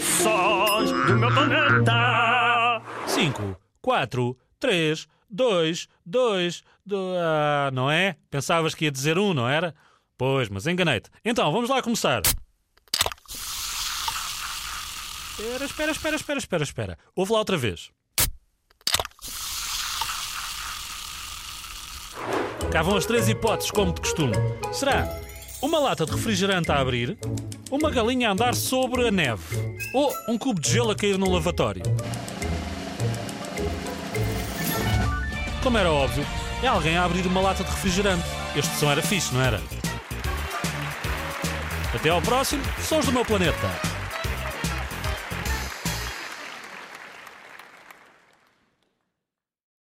Sons do meu planeta. 5, 4, 3, 2, 2, 2. Ah, não é? Pensavas que ia dizer um, não era? Pois, mas enganei-te. Então, vamos lá começar. Espera, espera, espera, espera, espera, espera. Ouve lá outra vez. Cá vão as três hipóteses, como de costume. Será uma lata de refrigerante a abrir, uma galinha a andar sobre a neve ou um cubo de gelo a cair no lavatório? Como era óbvio, é alguém a abrir uma lata de refrigerante. Este som era fixe, não era? Até ao próximo, Sons do meu planeta.